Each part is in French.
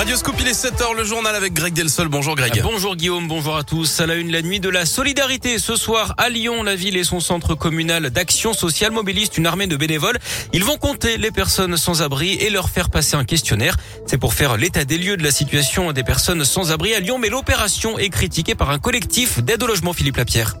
Radio Scoop, il est 7h, le journal avec Greg Delsol. Bonjour Greg. Bonjour Guillaume, bonjour à tous. À la une, la nuit de la solidarité. Ce soir, à Lyon, la ville et son centre communal d'action sociale mobilisent une armée de bénévoles. Ils vont compter les personnes sans abri et leur faire passer un questionnaire. C'est pour faire l'état des lieux de la situation des personnes sans abri à Lyon, mais l'opération est critiquée par un collectif d'aide au logement Philippe Lapierre.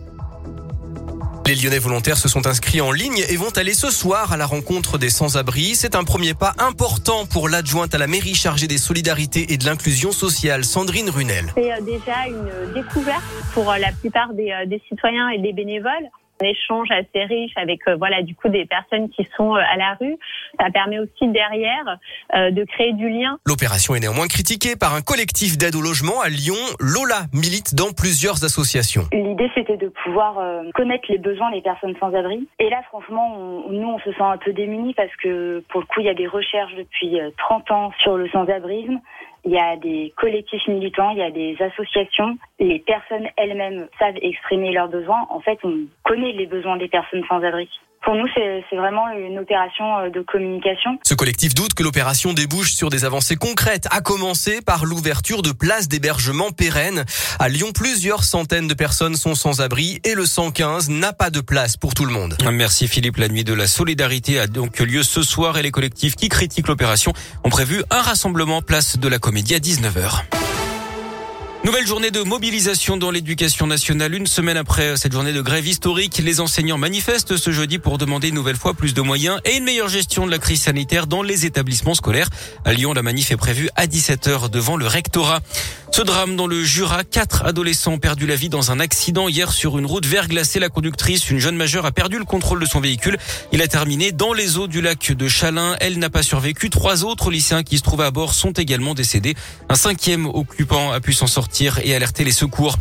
Les Lyonnais volontaires se sont inscrits en ligne et vont aller ce soir à la rencontre des sans-abri. C'est un premier pas important pour l'adjointe à la mairie chargée des solidarités et de l'inclusion sociale, Sandrine Runel. C'est euh, déjà une découverte pour euh, la plupart des, euh, des citoyens et des bénévoles échange assez riche avec euh, voilà du coup des personnes qui sont euh, à la rue. Ça permet aussi derrière euh, de créer du lien. L'opération est néanmoins critiquée par un collectif d'aide au logement à Lyon. Lola milite dans plusieurs associations. L'idée c'était de pouvoir connaître les besoins des personnes sans abri. Et là franchement, nous on se sent un peu démunis parce que pour le coup il y a des recherches depuis 30 ans sur le sans-abrisme il y a des collectifs militants, il y a des associations. Les personnes elles-mêmes savent exprimer leurs besoins. En fait, on connaît les besoins des personnes sans abri. Pour nous, c'est vraiment une opération euh, de communication. Ce collectif doute que l'opération débouche sur des avancées concrètes, à commencer par l'ouverture de places d'hébergement pérennes. À Lyon, plusieurs centaines de personnes sont sans abri et le 115 n'a pas de place pour tout le monde. Merci Philippe. La nuit de la solidarité a donc lieu ce soir et les collectifs qui critiquent l'opération ont prévu un rassemblement place de la Comédie à 19h. Nouvelle journée de mobilisation dans l'éducation nationale. Une semaine après cette journée de grève historique, les enseignants manifestent ce jeudi pour demander une nouvelle fois plus de moyens et une meilleure gestion de la crise sanitaire dans les établissements scolaires. À Lyon, la manif est prévue à 17h devant le rectorat. Ce drame dans le Jura, quatre adolescents ont perdu la vie dans un accident hier sur une route verglacée. La conductrice, une jeune majeure, a perdu le contrôle de son véhicule. Il a terminé dans les eaux du lac de Chalin. Elle n'a pas survécu. Trois autres lycéens qui se trouvaient à bord sont également décédés. Un cinquième occupant a pu s'en sortir et alerter les secours.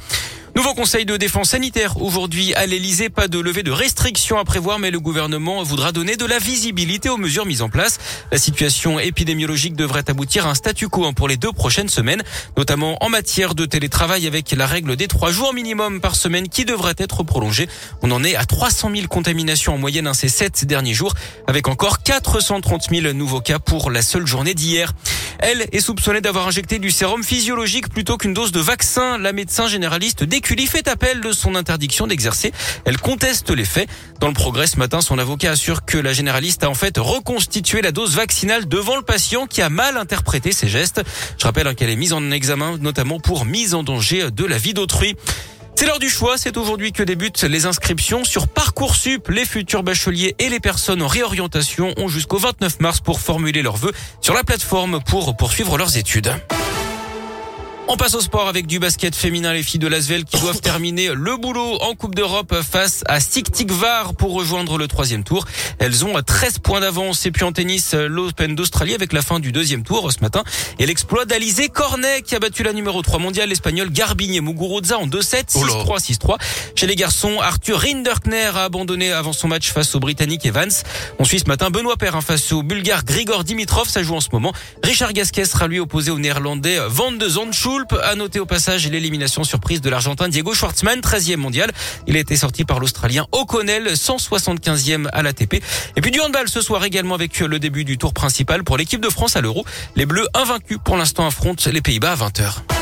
Nouveau conseil de défense sanitaire aujourd'hui à l'Elysée. Pas de levée de restrictions à prévoir, mais le gouvernement voudra donner de la visibilité aux mesures mises en place. La situation épidémiologique devrait aboutir à un statu quo pour les deux prochaines semaines, notamment en matière de télétravail avec la règle des trois jours minimum par semaine qui devrait être prolongée. On en est à 300 000 contaminations en moyenne ces sept derniers jours, avec encore 430 000 nouveaux cas pour la seule journée d'hier. Elle est soupçonnée d'avoir injecté du sérum physiologique plutôt qu'une dose de vaccin. La médecin généraliste d'Écully fait appel de son interdiction d'exercer. Elle conteste les faits. Dans le progrès ce matin, son avocat assure que la généraliste a en fait reconstitué la dose vaccinale devant le patient qui a mal interprété ses gestes. Je rappelle qu'elle est mise en examen notamment pour mise en danger de la vie d'autrui. C'est l'heure du choix. C'est aujourd'hui que débutent les inscriptions sur Parcoursup. Les futurs bacheliers et les personnes en réorientation ont jusqu'au 29 mars pour formuler leurs vœux sur la plateforme pour poursuivre leurs études. On passe au sport avec du basket féminin. Les filles de Lasvel qui doivent terminer le boulot en Coupe d'Europe face à Var pour rejoindre le troisième tour. Elles ont 13 points d'avance. Et puis en tennis, l'Open d'Australie avec la fin du deuxième tour ce matin. Et l'exploit d'Alizé Cornet qui a battu la numéro 3 mondiale, l'espagnol Garbigne Muguruza en 2-7, 6-3, 6-3. Chez les garçons, Arthur Rinderkner a abandonné avant son match face au Britannique Evans. On suit ce matin Benoît Perrin face au Bulgare Grigor Dimitrov. Ça joue en ce moment. Richard Gasquet sera lui opposé au Néerlandais Van de Zandschul a noté au passage l'élimination surprise de l'Argentin Diego Schwartzmann, 13e mondial. Il a été sorti par l'Australien O'Connell, 175e à l'ATP. Et puis du handball ce soir également avec le début du tour principal pour l'équipe de France à l'Euro. Les Bleus invaincus pour l'instant affrontent les Pays-Bas à 20h.